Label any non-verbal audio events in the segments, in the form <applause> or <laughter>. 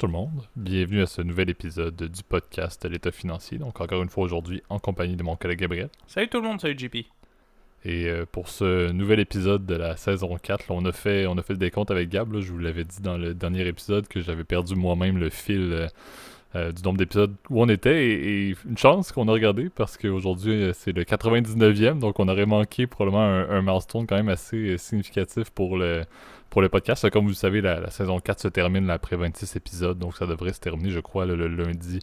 tout le monde, bienvenue à ce nouvel épisode du podcast L'État financier. Donc encore une fois aujourd'hui en compagnie de mon collègue Gabriel. Salut tout le monde, salut JP. Et euh, pour ce nouvel épisode de la saison 4, on, a fait, on a fait le décompte avec Gab. je vous l'avais dit dans le dernier épisode que j'avais perdu moi-même le fil euh, euh, du nombre d'épisodes où on était. Et, une chance qu'on a regardé parce qu'aujourd'hui c'est le 99e, donc on aurait manqué probablement un, un milestone quand même assez significatif pour le, pour le podcast. Comme vous le savez, la, saison 4 se termine après 26 épisodes, donc ça devrait se terminer, je crois, le, lundi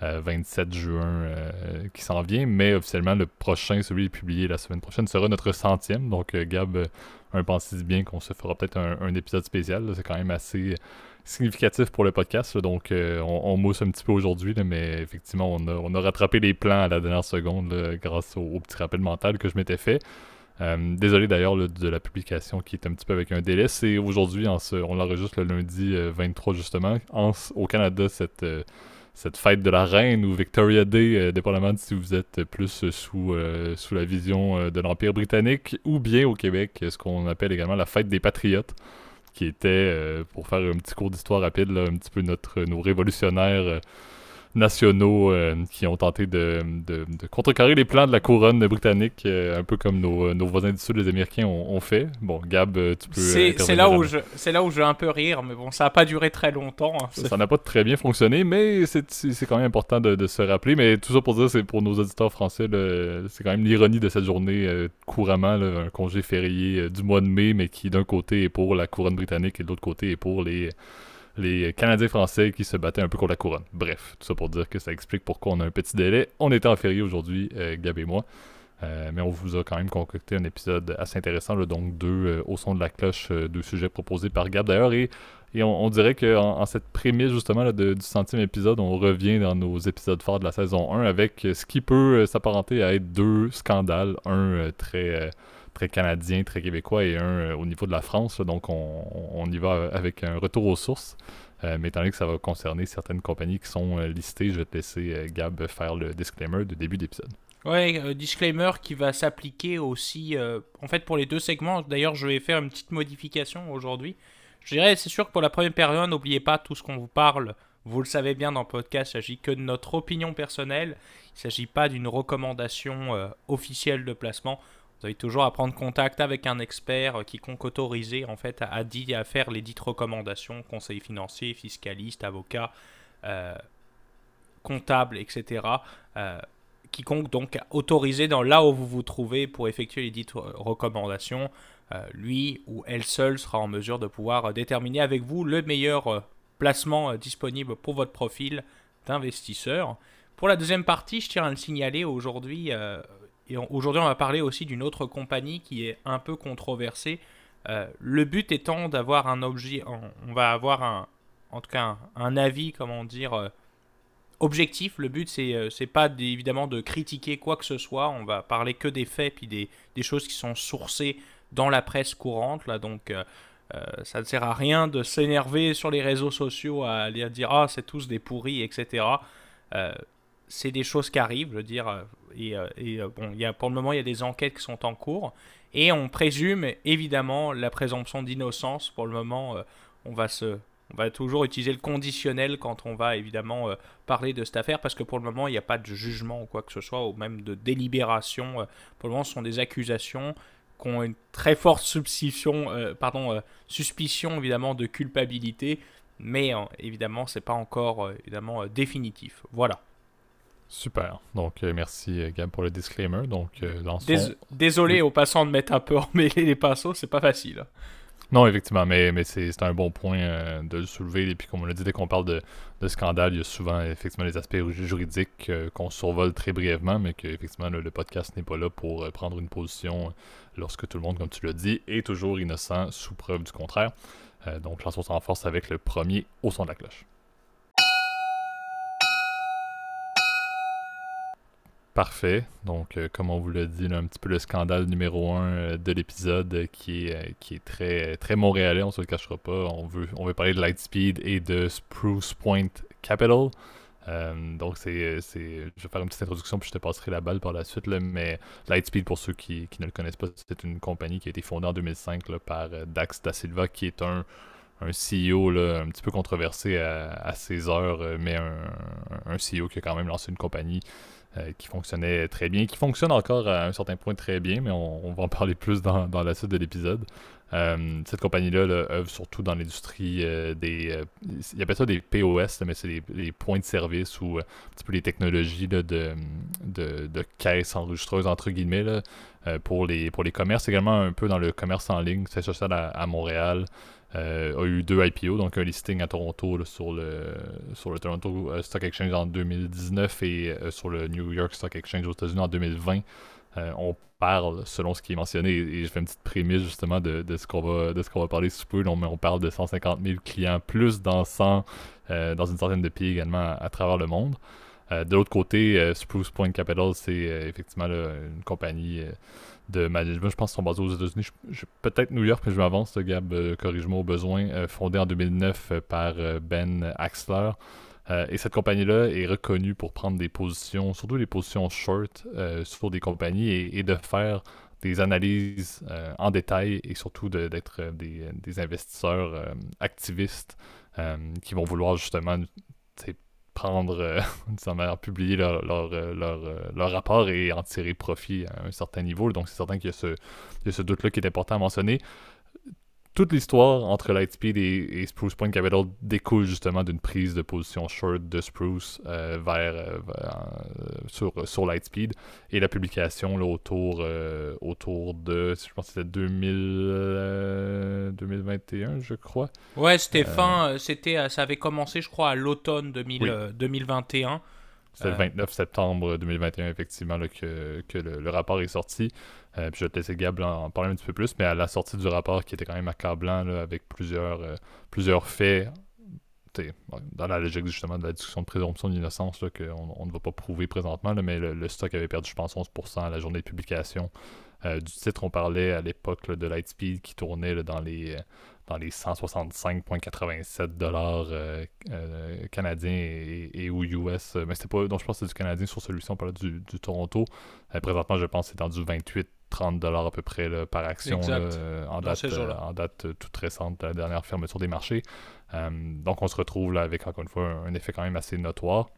27 euh, juin euh, qui s'en vient. Mais officiellement, le prochain, celui publié la semaine prochaine, sera notre centième. Donc, euh, Gab, un pensez bien qu'on se fera peut-être un, épisode spécial. C'est quand même assez significatif pour le podcast. donc, on, mousse un petit peu aujourd'hui, mais effectivement, on a, rattrapé les plans à la dernière seconde grâce au, petit rappel mental que je m'étais fait. Euh, désolé d'ailleurs de la publication qui est un petit peu avec un délai. C'est aujourd'hui, on l'enregistre le lundi 23 euh, justement. au Canada, cette, euh, cette fête de la reine ou Victoria Day, dépendamment de si vous êtes plus sous, sous la vision de l'Empire britannique ou bien au Québec, ce qu'on appelle également la fête des patriotes qui était, pour faire un petit cours d'histoire rapide, un petit peu notre, nos révolutionnaires nationaux euh, qui ont tenté de, de, contrecarrer les plans de la couronne britannique, euh, un peu comme nos, euh, nos, voisins du Sud, les Américains, ont, fait. Bon, Gab, tu peux. C'est là, où je, là où je vais un peu rire, mais bon, ça n'a pas duré très longtemps. Hein, ça n'a pas très bien fonctionné, mais c'est quand même important de, de, se rappeler. Mais tout ça pour dire, c'est pour nos auditeurs français, c'est quand même l'ironie de cette journée couramment, un congé férié du mois de mai, mais qui d'un côté est pour la couronne britannique et de l'autre côté est pour les les Canadiens français qui se battaient un peu contre la couronne. Bref, tout ça pour dire que ça explique pourquoi on a un petit délai. On était en férié aujourd'hui, euh, Gab et moi. Euh, mais on vous a quand même concocté un épisode assez intéressant, donc deux euh, au son de la cloche, deux sujets proposés par Gab d'ailleurs. Et, on, dirait qu'en en, cette prémisse justement du centième épisode, on revient dans nos épisodes forts de la saison 1 avec ce qui peut s'apparenter à être deux scandales. Un très très canadien, très québécois et un euh, au niveau de la France. donc, on, y va avec un retour aux sources. Euh, mais étant donné que ça va concerner certaines compagnies qui sont euh, listées, je vais te laisser Gab faire le disclaimer de début d'épisode. Ouais, disclaimer qui va s'appliquer aussi, en fait, pour les deux segments. D'ailleurs, je vais faire une petite modification aujourd'hui. Je dirais, c'est sûr que pour la première période, n'oubliez pas tout ce qu'on vous parle. Vous le savez bien dans le podcast, il s'agit que de notre opinion personnelle. Il ne s'agit pas d'une recommandation officielle de placement. Vous avez toujours à prendre contact avec un expert qui quiconque autorisé en fait à, à faire les dites recommandations, conseil financier, fiscaliste, avocat, euh, comptable, etc. Euh, quiconque donc autorisé dans là où vous vous trouvez pour effectuer les dites recommandations, euh, lui ou elle seule sera en mesure de pouvoir déterminer avec vous le meilleur placement disponible pour votre profil d'investisseur. Pour la deuxième partie, je tiens à le signaler aujourd'hui, et aujourd'hui, on va parler aussi d'une autre compagnie qui est un peu controversée. Euh, le but étant d'avoir un objet, on va avoir un, en tout cas un, avis, comment dire, euh, objectif. Le but, c'est euh, c'est pas évidemment de critiquer quoi que ce soit. On va parler que des faits puis des, choses qui sont sourcées dans la presse courante. Là, donc, ça ne sert à rien de s'énerver sur les réseaux sociaux à, à dire ah c'est tous des pourris, etc c'est des choses qui arrivent, je veux dire, euh, et, euh, et euh, bon, y a, pour le moment, il y a des enquêtes qui sont en cours, et on présume évidemment la présomption d'innocence. Pour le moment, on va se, on va toujours utiliser le conditionnel quand on va évidemment parler de cette affaire, parce que pour le moment, il n'y a pas de jugement ou quoi que ce soit, ou même de délibération. pour le moment, ce sont des accusations qui ont une très forte suspicion, pardon, suspicion évidemment de culpabilité, mais évidemment, c'est pas encore évidemment définitif. Voilà. Super. Donc, euh, merci euh, Gab pour le disclaimer. Donc, euh, Désolé au passant de mettre un peu <laughs> emmêlé les pinceaux, c'est pas facile. Hein. Non, effectivement, mais, mais c'est un bon point de le soulever. Et puis, comme on l'a dit, dès qu'on parle de, de, scandale, il y a souvent effectivement les aspects juridiques qu'on survole très brièvement, mais que effectivement le, podcast n'est pas là pour prendre une position lorsque tout le monde, comme tu l'as dit, est toujours innocent sous preuve du contraire. donc, lançons en force avec le premier au son de la cloche. Parfait. Donc, euh, comme on vous l'a dit, un petit peu le scandale numéro un euh, de l'épisode euh, qui, est, qui est très, très montréalais, on se le cachera pas. On veut, on parler de Lightspeed et de Spruce Point Capital. donc, c'est, je vais faire une petite introduction puis je te passerai la balle par la suite. Mais Lightspeed, pour ceux qui, qui, ne le connaissent pas, c'est une compagnie qui a été fondée en 2005 par Dax Da Silva, qui est un, un CEO là, un petit peu controversé à, ses heures, mais un, un, CEO qui a quand même lancé une compagnie qui fonctionnait très bien, qui fonctionne encore à un certain point très bien, mais on, va en parler plus dans, dans la suite de l'épisode. Euh, cette compagnie-là œuvre surtout dans l'industrie euh, des. Euh, ils appellent ça des POS, mais c'est les, points de service ou un petit peu les technologies de, de, de, caisse enregistreuse, entre guillemets, là, pour, les, pour les commerces. Également un peu dans le commerce en ligne. C'est social à Montréal. A eu deux IPO, donc un listing à Toronto sur, le, sur le Toronto Stock Exchange en 2019 et sur le New York Stock Exchange aux États-Unis en 2020. on parle selon ce qui est mentionné. Et, je fais une petite prémisse justement de, ce qu'on va de ce qu'on va parler sous peu. On, on parle de 150 000 clients plus dans 100, euh, dans une centaine de pays également à, travers le monde. Euh, de l'autre côté, euh, Spruce Point Capital, c'est effectivement une compagnie de management. Je pense sont basés aux États-Unis. Peut-être New York, mais je m'avance, Gab, corrige-moi au besoin. fondé en 2009 par Ben Axler. Euh, et cette compagnie-là est reconnue pour prendre des positions, surtout des positions short euh, sur des compagnies et, de faire des analyses euh, en détail et surtout d'être des, investisseurs activistes qui vont vouloir justement prendre, <laughs> d'une manière, publier leur, leur, rapport et en tirer profit à un certain niveau. Donc c'est certain qu'il y a ce, ce doute-là qui est important à mentionner toute l'histoire entre Lightspeed et, Spruce Point Capital découle justement d'une prise de position short de Spruce euh, vers, euh, euh, sur, sur Lightspeed et la publication là, autour, autour de, je pense que c'était 2000, 2021, je crois. Ouais, c'était fin, c'était, ça avait commencé, je crois, à l'automne 2021. C'est le 29 septembre 2021, effectivement, que, que le, rapport est sorti. Euh, puis je vais te laisser Gab en, parler un petit peu plus, mais à la sortie du rapport qui était quand même accablant là, avec plusieurs, euh, plusieurs faits, dans la logique justement de la discussion de présomption d'innocence qu'on on ne va pas prouver présentement, mais le, stock avait perdu, je pense, 11% à la journée de publication. Euh, du titre, on parlait à l'époque de Lightspeed qui tournait dans les dans les 165,87 dollars canadiens et, ou US. Mais c'était pas. Donc je pense que c'est du canadien sur celui-ci, on parlait du, du Toronto. présentement, je pense que c'est dans du 28 30 dollars à peu près par action euh, en, date, euh, en date euh, toute récente de la dernière fermeture des marchés. donc on se retrouve là avec encore une fois un, effet quand même assez notoire.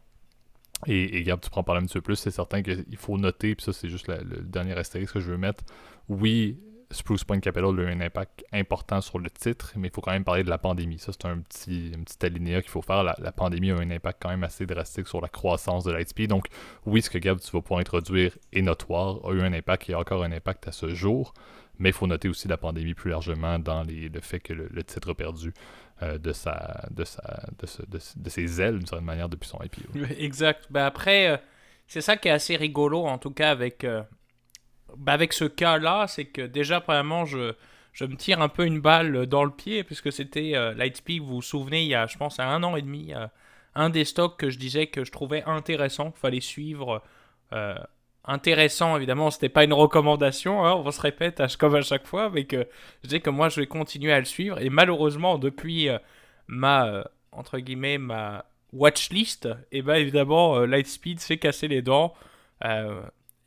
Et, et Gab, tu prends parler un petit peu plus, c'est certain qu'il faut noter, puis ça c'est juste le dernier astérisque que je veux mettre. Oui, Spruce Point Capital a eu un impact important sur le titre, mais il faut quand même parler de la pandémie. Ça, c'est un petit, un petit alinéa qu'il faut faire. La, pandémie a un impact quand même assez drastique sur la croissance de Lightspeed. Donc, oui, ce que Gab, tu vas pouvoir introduire est notoire, a eu un impact et a encore un impact à ce jour. Mais il faut noter aussi la pandémie plus largement dans le fait que le, titre a perdu euh, de, sa, de, sa, de, ses ailes d'une certaine manière depuis son IPO. <laughs> Exact. Ben après, euh, c'est ça qui est assez rigolo, en tout cas, avec, euh, bah, avec ce cas-là, c'est que déjà, premièrement, je, me tire un peu une balle dans le pied, puisque c'était euh, Lightspeed, vous vous souvenez, il y a, je pense, un an et demi, euh, un des stocks que je disais que je trouvais intéressant, qu'il fallait suivre. Euh, intéressant, évidemment, c'était pas une recommandation, hein, on se répète comme à chaque fois, mais que je disais que moi, je vais continuer à le suivre, et malheureusement, depuis ma, entre guillemets, ma watchlist, eh ben évidemment, Lightspeed s'est cassé les dents.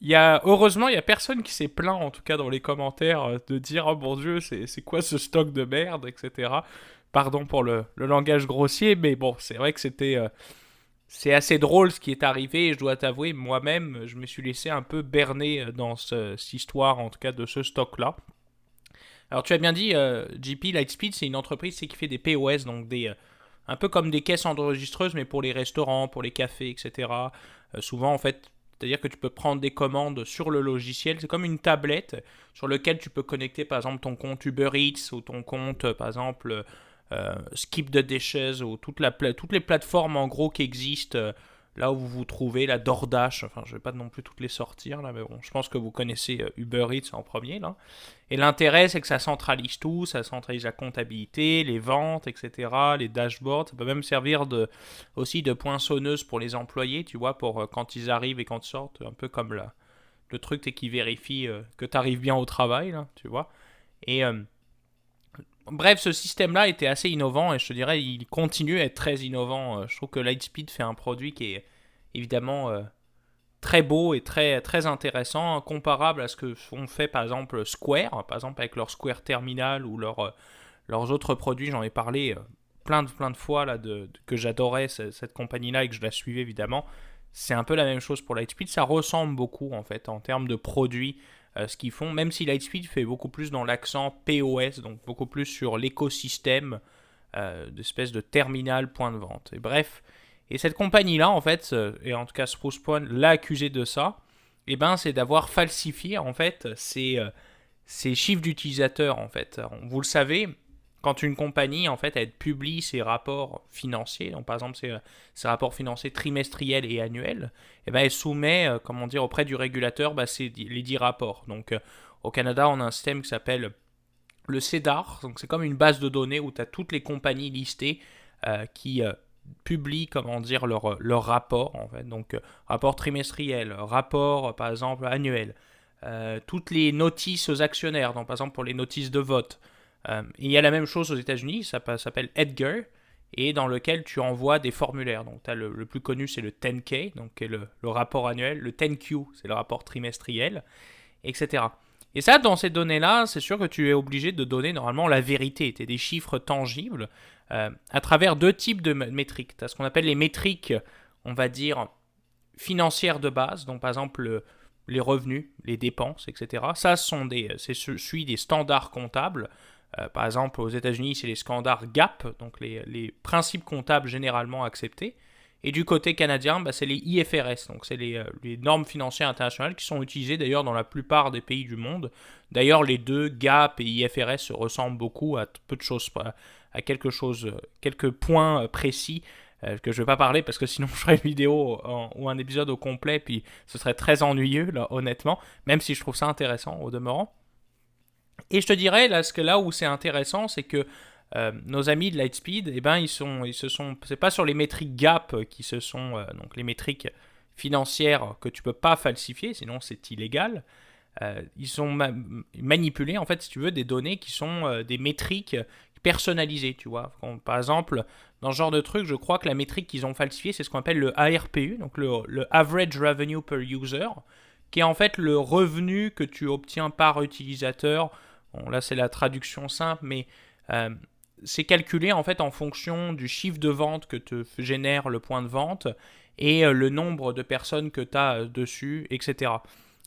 Y a, heureusement, il y a personne qui s'est plaint, en tout cas dans les commentaires, euh, de dire Oh mon dieu, c'est quoi ce stock de merde, etc. Pardon pour le, langage grossier, mais bon, c'est vrai que c'était. Euh, c'est assez drôle ce qui est arrivé, et je dois t'avouer, moi-même, je me suis laissé un peu berner euh, dans cette histoire, en tout cas, de ce stock-là. Alors, tu as bien dit, GP Lightspeed, c'est une entreprise qui fait des POS, donc des. un peu comme des caisses enregistreuses, mais pour les restaurants, pour les cafés, etc. souvent, en fait, c'est-à-dire que tu peux prendre des commandes sur le logiciel. C'est comme une tablette sur laquelle tu peux connecter par exemple ton compte Uber Eats ou ton compte par exemple euh, Skip the Dishes ou toutes les plateformes en gros qui existent euh, là où vous vous trouvez, la DoorDash, enfin je vais pas non plus toutes les sortir là, mais bon, je pense que vous connaissez euh, Uber Eats en premier là. Et l'intérêt c'est que ça centralise tout, ça centralise la comptabilité, les ventes, etc., les dashboards, ça peut même servir de, aussi de poinçonneuse pour les employés, tu vois, pour euh, quand ils arrivent et quand ils sortent, un peu comme là. Le truc c'est qu'ils vérifient euh, que tu arrives bien au travail, là, tu vois. Et Bref, ce système-là était assez innovant et je te dirais, il continue à être très innovant. Euh, je trouve que Lightspeed fait un produit qui est évidemment euh, très beau et très, très intéressant, comparable à ce que font fait par exemple Square, par exemple avec leur Square Terminal ou euh, leurs autres produits, j'en ai parlé plein de, plein de fois là, de, que j'adorais cette, compagnie-là et que je la suivais évidemment. C'est un peu la même chose pour Lightspeed. Ça ressemble beaucoup en fait en termes de produits, ce qu'ils font, même si Lightspeed fait beaucoup plus dans l'accent POS, donc beaucoup plus sur l'écosystème euh, d'espèce de terminal point de vente. Et bref, et cette compagnie-là, en fait, euh, et en tout cas Spruce Point l'a accusé de ça, eh ben, c'est d'avoir falsifié, en fait, ses, euh, chiffres d'utilisateurs, en fait. Vous le savez, quand une compagnie, en fait, elle publie ses rapports financiers, donc par exemple ses, rapports financiers trimestriels et annuels, eh ben, elle soumet, comment dire, auprès du régulateur bah, les 10 rapports. Donc, au Canada, on a un système qui s'appelle le CEDAR, donc c'est comme une base de données où tu as toutes les compagnies listées euh, qui euh, publient comment dire leur, leur rapport en fait. Donc euh, rapport trimestriel, rapport par exemple annuel, toutes les notices aux actionnaires, donc par exemple pour les notices de vote. Il y a la même chose aux États-Unis, ça s'appelle Edgar et dans lequel tu envoies des formulaires. Donc as le, plus connu c'est le 10K, donc le, le rapport annuel, le 10Q c'est le rapport trimestriel, etc. Et ça, dans ces données-là, c'est sûr que tu es obligé de donner normalement la vérité, tu des chiffres tangibles, euh, à travers deux types de métriques. Tu as ce qu'on appelle les métriques, on va dire, financières de base, donc par exemple les revenus, les dépenses, etc. Ça, sont des, c'est suit des standards comptables. Euh, par exemple, aux États-Unis, c'est les standards GAP, donc les, principes comptables généralement acceptés. Et du côté canadien, bah, c'est les IFRS, donc c'est euh, les, normes financières internationales qui sont utilisées d'ailleurs dans la plupart des pays du monde. D'ailleurs, les deux, GAP et IFRS, se ressemblent beaucoup à peu de choses, à quelque chose, quelques points euh, précis euh, que je ne vais pas parler parce que sinon <laughs> je ferai une vidéo ou un épisode au complet, puis ce serait très ennuyeux, honnêtement, même si je trouve ça intéressant au demeurant. Et je te dirais, là, ce que là où c'est intéressant, c'est que euh, nos amis de Lightspeed, eh ben, ils sont, ils se sont, c'est pas sur les métriques Gap qui se sont, euh, donc les métriques financières que tu peux pas falsifier, sinon c'est illégal. Euh, ils sont manipulés, en fait, si tu veux, des données qui sont des métriques personnalisées, tu vois. par exemple, dans ce genre de truc, je crois que la métrique qu'ils ont falsifiée, c'est ce qu'on appelle le ARPU, donc le, Average Revenue Per User, qui est en fait le revenu que tu obtiens par utilisateur. Là, c'est la traduction simple, mais c'est calculé en fait en fonction du chiffre de vente que te génère le point de vente et euh, le nombre de personnes que tu as euh, dessus, etc.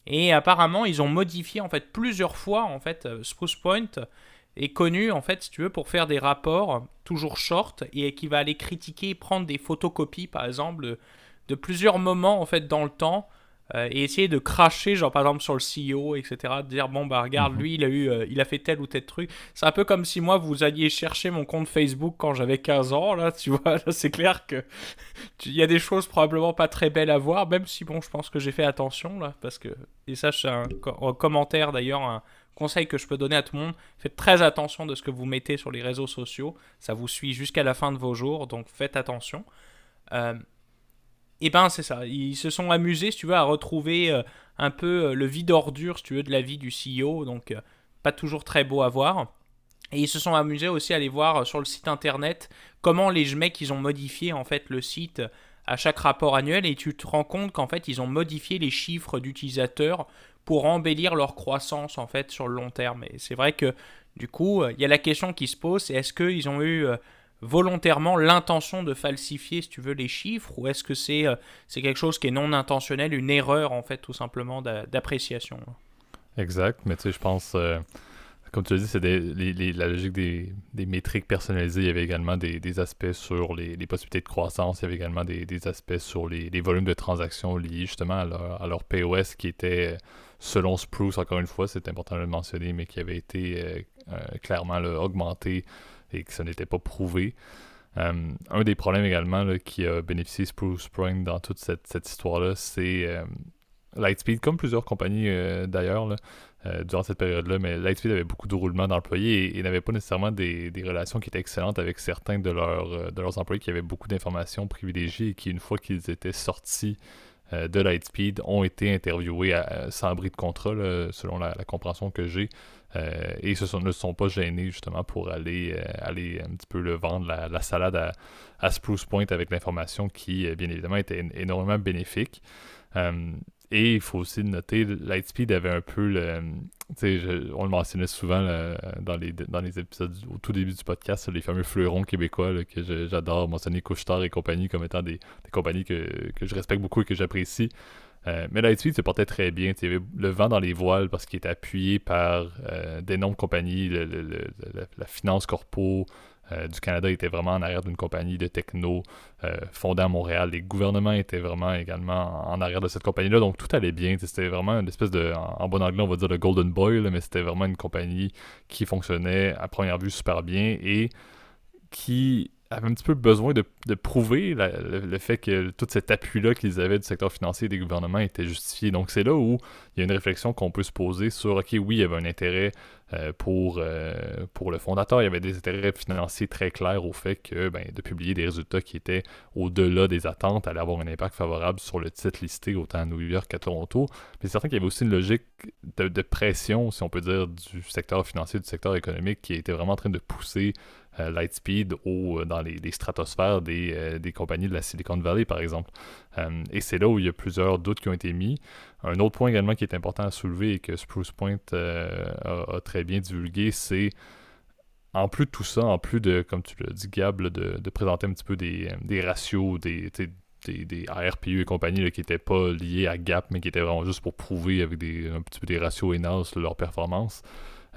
Et apparemment, ils ont modifié en fait plusieurs fois en fait euh, Spruce Point est connu en fait tu veux pour faire des rapports toujours short et qui va aller critiquer prendre des photocopies par exemple de plusieurs moments en fait dans le temps euh, et essayer de cracher, genre par exemple sur le CEO, etc. De dire bon bah regarde, mhm. lui il a eu, euh, il a fait tel ou tel truc. C'est un peu comme si moi vous alliez chercher mon compte Facebook quand j'avais 15 ans, là, tu <laughs> vois. c'est clair que il y a des choses probablement pas très belles à voir, même si bon, je pense que j'ai fait attention là, parce que et ça c'est un, un, commentaire d'ailleurs, un conseil que je peux donner à tout le monde. Faites très attention de ce que vous mettez sur les réseaux sociaux, ça vous suit jusqu'à la fin de vos jours, donc faites attention. Euh, et eh ben c'est ça, ils se sont amusés, si tu veux, à retrouver euh, un peu euh, le vide ordure, si tu veux, de la vie du CEO, donc euh, pas toujours très beau à voir. Et ils se sont amusés aussi à aller voir sur le site internet comment les mecs ils ont modifié en fait le site à chaque rapport annuel et tu te rends compte qu'en fait ils ont modifié les chiffres d'utilisateurs pour embellir leur croissance en fait sur le long terme. Et c'est vrai que du coup il y a la question qui se pose, c'est est-ce qu'ils ont eu volontairement l'intention de falsifier, si tu veux, les chiffres, ou est-ce que c'est euh, c'est quelque chose qui est non intentionnel, une erreur, en fait, tout simplement, d'appréciation? Exact, mais tu sais, je pense, euh, comme tu as dit, c'est la logique des, des, métriques personnalisées. Il y avait également des, aspects sur les, les, possibilités de croissance, il y avait également des, aspects sur les, volumes de transactions liés justement à leur, à leur POS qui était, selon Spruce, encore une fois, c'est important de le mentionner, mais qui avait été euh, clairement augmenté et que ça n'était pas prouvé. Euh, un des problèmes également qui a bénéficié Spruce Spring dans toute cette, histoire-là, c'est euh, Lightspeed, comme plusieurs compagnies euh, d'ailleurs, durant cette période-là, mais Lightspeed avait beaucoup de roulements d'employés et, n'avait pas nécessairement des, relations qui étaient excellentes avec certains de, leurs employés qui avaient beaucoup d'informations privilégiées et qui, une fois qu'ils étaient sortis de Lightspeed, ont été interviewés sans abri de contrat, selon la compréhension que j'ai. Euh, et ils ne se sont pas gênés justement pour aller, euh, aller un petit peu le vendre la, salade à, Spruce Point avec l'information qui, euh, bien évidemment, était énormément bénéfique. et il faut aussi noter, Lightspeed avait un peu le. On le mentionnait souvent dans, les, dans les épisodes au tout début du podcast, les fameux fleurons québécois que j'adore mentionner Couchetard et compagnie comme étant des, compagnies que, que, je respecte beaucoup et que j'apprécie. Euh, mais Lightspeed se portait très bien. Il y avait le vent dans les voiles parce qu'il était appuyé par euh, d'énormes compagnies. la finance corpo euh, du Canada était vraiment en arrière d'une compagnie de techno fondée à Montréal. Les gouvernements étaient vraiment également en arrière de cette compagnie-là. Donc tout allait bien. C'était vraiment une espèce de, en, bon anglais, on va dire le Golden Boy, mais c'était vraiment une compagnie qui fonctionnait à première vue super bien et qui avait un petit peu besoin de, prouver le, fait que tout cet appui-là qu'ils avaient du secteur financier et des gouvernements était justifié. Donc c'est là où il y a une réflexion qu'on peut se poser sur, OK, oui, il y avait un intérêt euh, pour, euh, pour le fondateur, il y avait des intérêts financiers très clairs au fait que ben, de publier des résultats qui étaient au-delà des attentes allait avoir un impact favorable sur le titre listé autant à New York qu'à Toronto. Mais c'est certain qu'il y avait aussi une logique de, de, pression, si on peut dire, du secteur financier, du secteur économique qui était vraiment en train de pousser Lightspeed ou euh, dans les, stratosphères euh, des, compagnies de la Silicon Valley, par exemple. et c'est là où il y a plusieurs doutes qui ont été mis. Un autre point également qui est important à soulever et que Spruce Point a, très bien divulgué, c'est en plus de tout ça, en plus de, comme tu l'as dit, Gab, de, présenter un petit peu des, ratios, des, des, ARPU et compagnie qui n'étaient pas liés à Gap, mais qui étaient vraiment juste pour prouver avec des, un petit peu des ratios ENAS leur performance.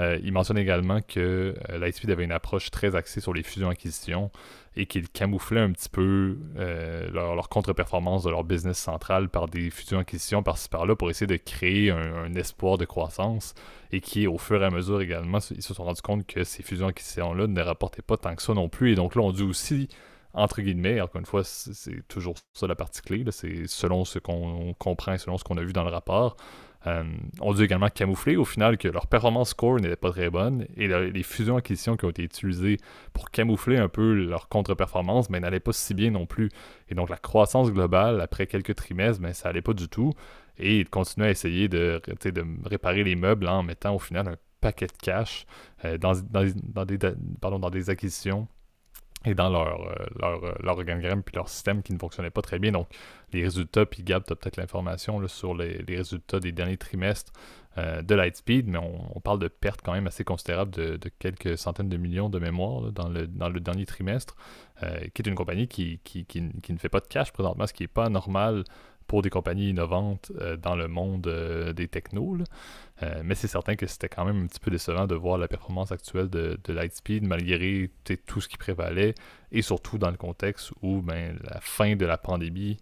Euh, il mentionne également que euh, Lightspeed avait une approche très axée sur les fusions-acquisitions et qu'il camouflait un petit peu euh, leur, contre-performance de leur business central par des fusions-acquisitions par-ci par-là pour essayer de créer un, espoir de croissance et qui, au fur et à mesure également, ils se sont rendus compte que ces fusions-acquisitions-là ne rapportaient pas tant que ça non plus. Et donc là, on dit aussi entre guillemets, encore une fois, c'est toujours ça la partie clé, c'est selon ce qu'on comprend et selon ce qu'on a vu dans le rapport, euh, on dû également camoufler au final que leur performance score n'était pas très bonne et les fusions-acquisitions qui ont été utilisées pour camoufler un peu leur contre-performance mais n'allaient pas si bien non plus. Et donc la croissance globale après quelques trimestres, ben, ça allait pas du tout. Et ils continuaient à essayer de, réparer les meubles en mettant au final un paquet de cash euh, dans, des, pardon, dans des acquisitions et dans leur, euh, leur, euh, leur, organigramme puis leur système qui ne fonctionnait pas très bien. Donc, les résultats, puis Gab, tu as peut-être l'information sur les, résultats des derniers trimestres euh, de Lightspeed, mais on, parle de pertes quand même assez considérables de, quelques centaines de millions de mémoire dans, le, dans le dernier trimestre, qui est une compagnie qui, qui, qui, ne fait pas de cash présentement, ce qui n'est pas normal pour des compagnies innovantes euh, dans le monde euh, des technos. Euh, mais c'est certain que c'était quand même un petit peu décevant de voir la performance actuelle de, Lightspeed malgré tout ce qui prévalait et surtout dans le contexte où ben, la fin de la pandémie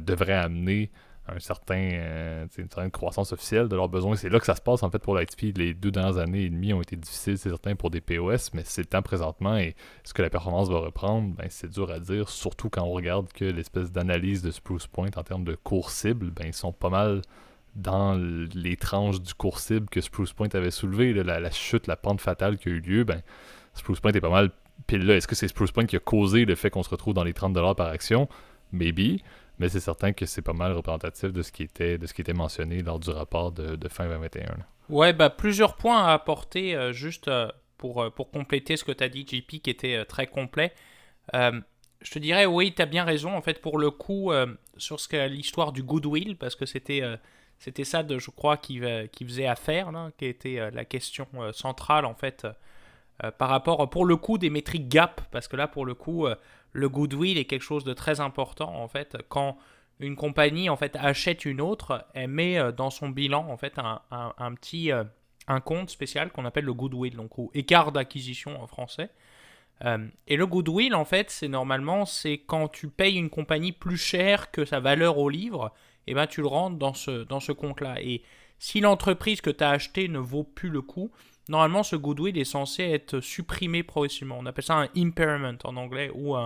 devrait amener un certain, euh, une certaine croissance officielle de leurs besoins. C'est là que ça se passe en fait pour Lightspeed. Les deux dernières années et demie ont été difficiles, c'est certain, pour des POS, mais c'est le temps présentement et est-ce que la performance va reprendre ben, C'est dur à dire, surtout quand on regarde que l'espèce d'analyse de Spruce Point en termes de cours cible, ben, ils sont pas mal dans les tranches du cours cible que Spruce Point avait soulevé. la, chute, la pente fatale qui a eu lieu, ben, Spruce Point est pas mal pile là. Est-ce que c'est Spruce Point qui a causé le fait qu'on se retrouve dans les 30$ par action? Maybe. Mais c'est certain que c'est pas mal représentatif de ce qui était, de ce qui était mentionné lors du rapport de, fin 2021. Ouais, bah, plusieurs points à apporter euh, juste euh, pour, euh, pour compléter ce que tu as dit, JP, qui était très complet. je te dirais, oui, tu as bien raison, en fait, pour le coup, sur ce l'histoire du goodwill, parce que c'était c'était ça, de, je crois, qui, qui faisait affaire, là, qui était la question centrale, en fait, par rapport, pour le coup, des métriques gap, parce que là, pour le coup, le goodwill est quelque chose de très important en fait. Quand une compagnie en fait achète une autre, elle met euh, dans son bilan en fait un, petit euh, un compte spécial qu'on appelle le goodwill, donc ou écart d'acquisition en français. Euh, et le goodwill en fait, c'est normalement c'est quand tu payes une compagnie plus cher que sa valeur au livre, et eh ben tu le rentres dans ce dans ce compte là. Et si l'entreprise que tu as achetée ne vaut plus le coup, normalement ce goodwill est censé être supprimé progressivement. On appelle ça un impairment en anglais ou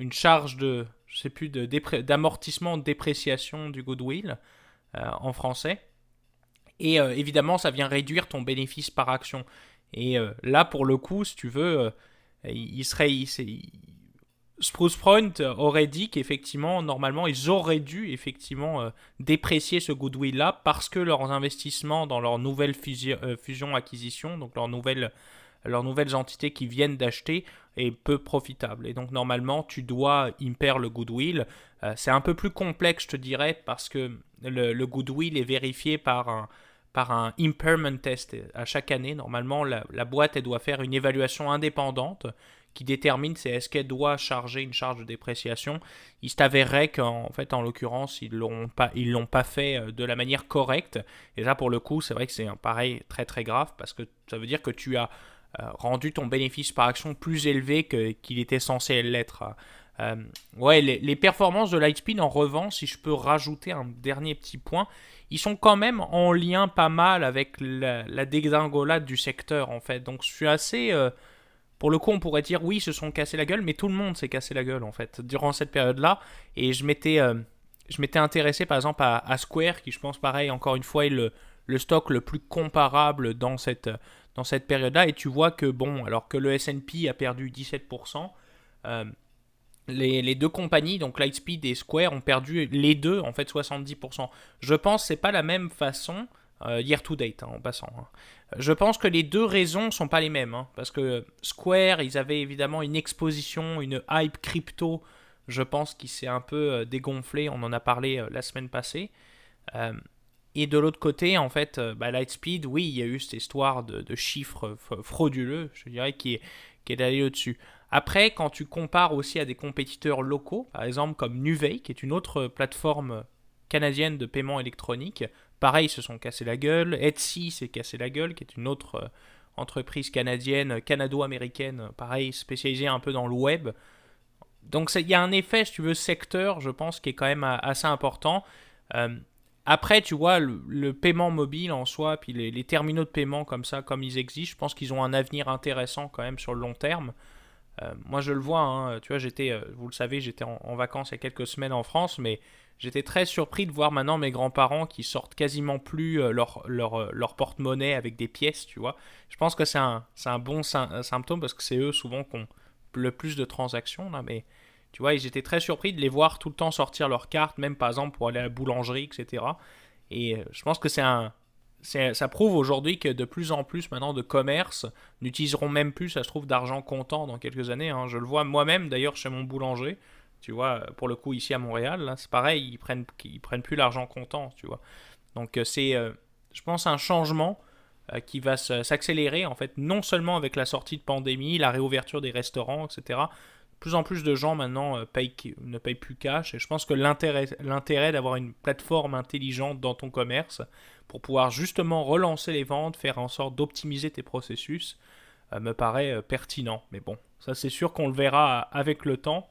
une charge de, je sais plus, d'amortissement, de, dépréciation du goodwill euh, en français. Et euh, évidemment, ça vient réduire ton bénéfice par action. Et euh, là, pour le coup, si tu veux, il serait, Spruce Point aurait dit qu'effectivement, normalement, ils auraient dû effectivement déprécier ce goodwill-là parce que leurs investissements dans leur nouvelle fusion-acquisition, donc leurs nouvelles, leurs nouvelles entités qui viennent d'acheter, est peu profitable. Et donc normalement, tu dois impair le goodwill. Euh, c'est un peu plus complexe, je te dirais, parce que le, goodwill est vérifié par un, par un impairment test à chaque année. Normalement, la, la boîte elle doit faire une évaluation indépendante qui détermine c'est est-ce qu'elle doit charger une charge de dépréciation. Il s'avérerait qu'en fait, en l'occurrence, ils l'ont pas, ils l'ont pas fait euh, de la manière correcte. Et là, pour le coup, c'est vrai que c'est un pareil très très grave parce que ça veut dire que tu as rendu ton bénéfice par action plus élevé qu'il était censé l'être. Euh, ouais, les, performances de Lightspeed, en revanche, si je peux rajouter un dernier petit point, ils sont quand même en lien pas mal avec la, la dégringolade du secteur, en fait. Donc, je suis assez pour le coup, on pourrait dire oui, ils se sont cassés la gueule, mais tout le monde s'est cassé la gueule en fait durant cette période-là. Et je m'étais, euh, intéressé par exemple à, Square, qui je pense pareil, encore une fois, est le, le stock le plus comparable dans cette, dans cette période-là. Et tu vois que bon, alors que le S&P a perdu 17%, euh, les, deux compagnies, donc Lightspeed et Square, ont perdu les deux en fait 70%. Je pense que c'est pas la même façon euh, year to date, hein, en passant. Hein. Je pense que les deux raisons sont pas les mêmes. Hein, parce que Square, ils avaient évidemment une exposition, une hype crypto, je pense, qui s'est un peu euh, dégonflée. On en a parlé euh, la semaine passée. Et de l'autre côté, en fait, bah, Lightspeed, oui, il y a eu cette histoire de, chiffres frauduleux, je dirais, qui est, qui au-dessus. Après, quand tu compares aussi à des compétiteurs locaux, par exemple comme Nuvei, qui est une autre plateforme canadienne de paiement électronique, Pareil, ils se sont cassés la gueule. Etsy s'est cassé la gueule, qui est une autre euh, entreprise canadienne, canado-américaine, pareil, spécialisée un peu dans le web. Donc il y a un effet, si tu veux, secteur, je pense, qui est quand même assez important. Euh, après, tu vois, le, paiement mobile en soi, puis les, terminaux de paiement comme ça, comme ils existent, je pense qu'ils ont un avenir intéressant quand même sur le long terme. Euh, moi, je le vois, hein, tu vois, j'étais, vous le savez, j'étais en, vacances il y a quelques semaines en France, mais J'étais très surpris de voir maintenant mes grands-parents qui sortent quasiment plus euh, leur, leur, euh, porte-monnaie avec des pièces, tu vois. Je pense que c'est un, un, bon symptôme parce que c'est eux souvent qui ont le plus de transactions, là, mais tu vois, j'étais très surpris de les voir tout le temps sortir leurs cartes, même par exemple pour aller à la boulangerie, etc. Et euh, je pense que c'est un, ça prouve aujourd'hui que de plus en plus maintenant de commerces n'utiliseront même plus, ça se trouve, d'argent comptant dans quelques années. Hein. Je le vois moi-même d'ailleurs chez mon boulanger. Tu vois, pour le coup, ici à Montréal, c'est pareil, ils prennent, ils prennent plus l'argent comptant, tu vois. Donc euh, c'est, euh, je pense, un changement euh, qui va s'accélérer, en fait, non seulement avec la sortie de pandémie, la réouverture des restaurants, etc. Plus en plus de gens maintenant ne payent plus cash. Et je pense que l'intérêt d'avoir une plateforme intelligente dans ton commerce pour pouvoir justement relancer les ventes, faire en sorte d'optimiser tes processus, me paraît pertinent. Mais bon, ça c'est sûr qu'on le verra avec le temps.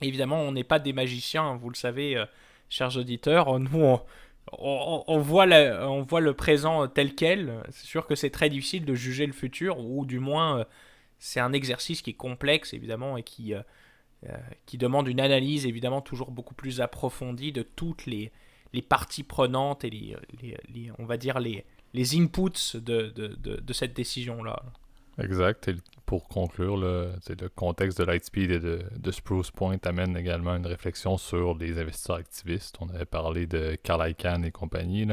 Évidemment, on n'est pas des magiciens, vous le savez, euh, chers auditeurs. Nous, on, voit le présent tel quel. C'est sûr que c'est très difficile de juger le futur, ou du moins, euh, c'est un exercice qui est complexe, évidemment, et qui, euh, qui demande une analyse, évidemment, toujours beaucoup plus approfondie de toutes les, les parties prenantes et les, on va dire les, les inputs de, de, de cette décision-là. Exact. Pour conclure, le, contexte de Lightspeed et de, de, Spruce Point amène également une réflexion sur les investisseurs activistes. On avait parlé de Carl Icahn et compagnie.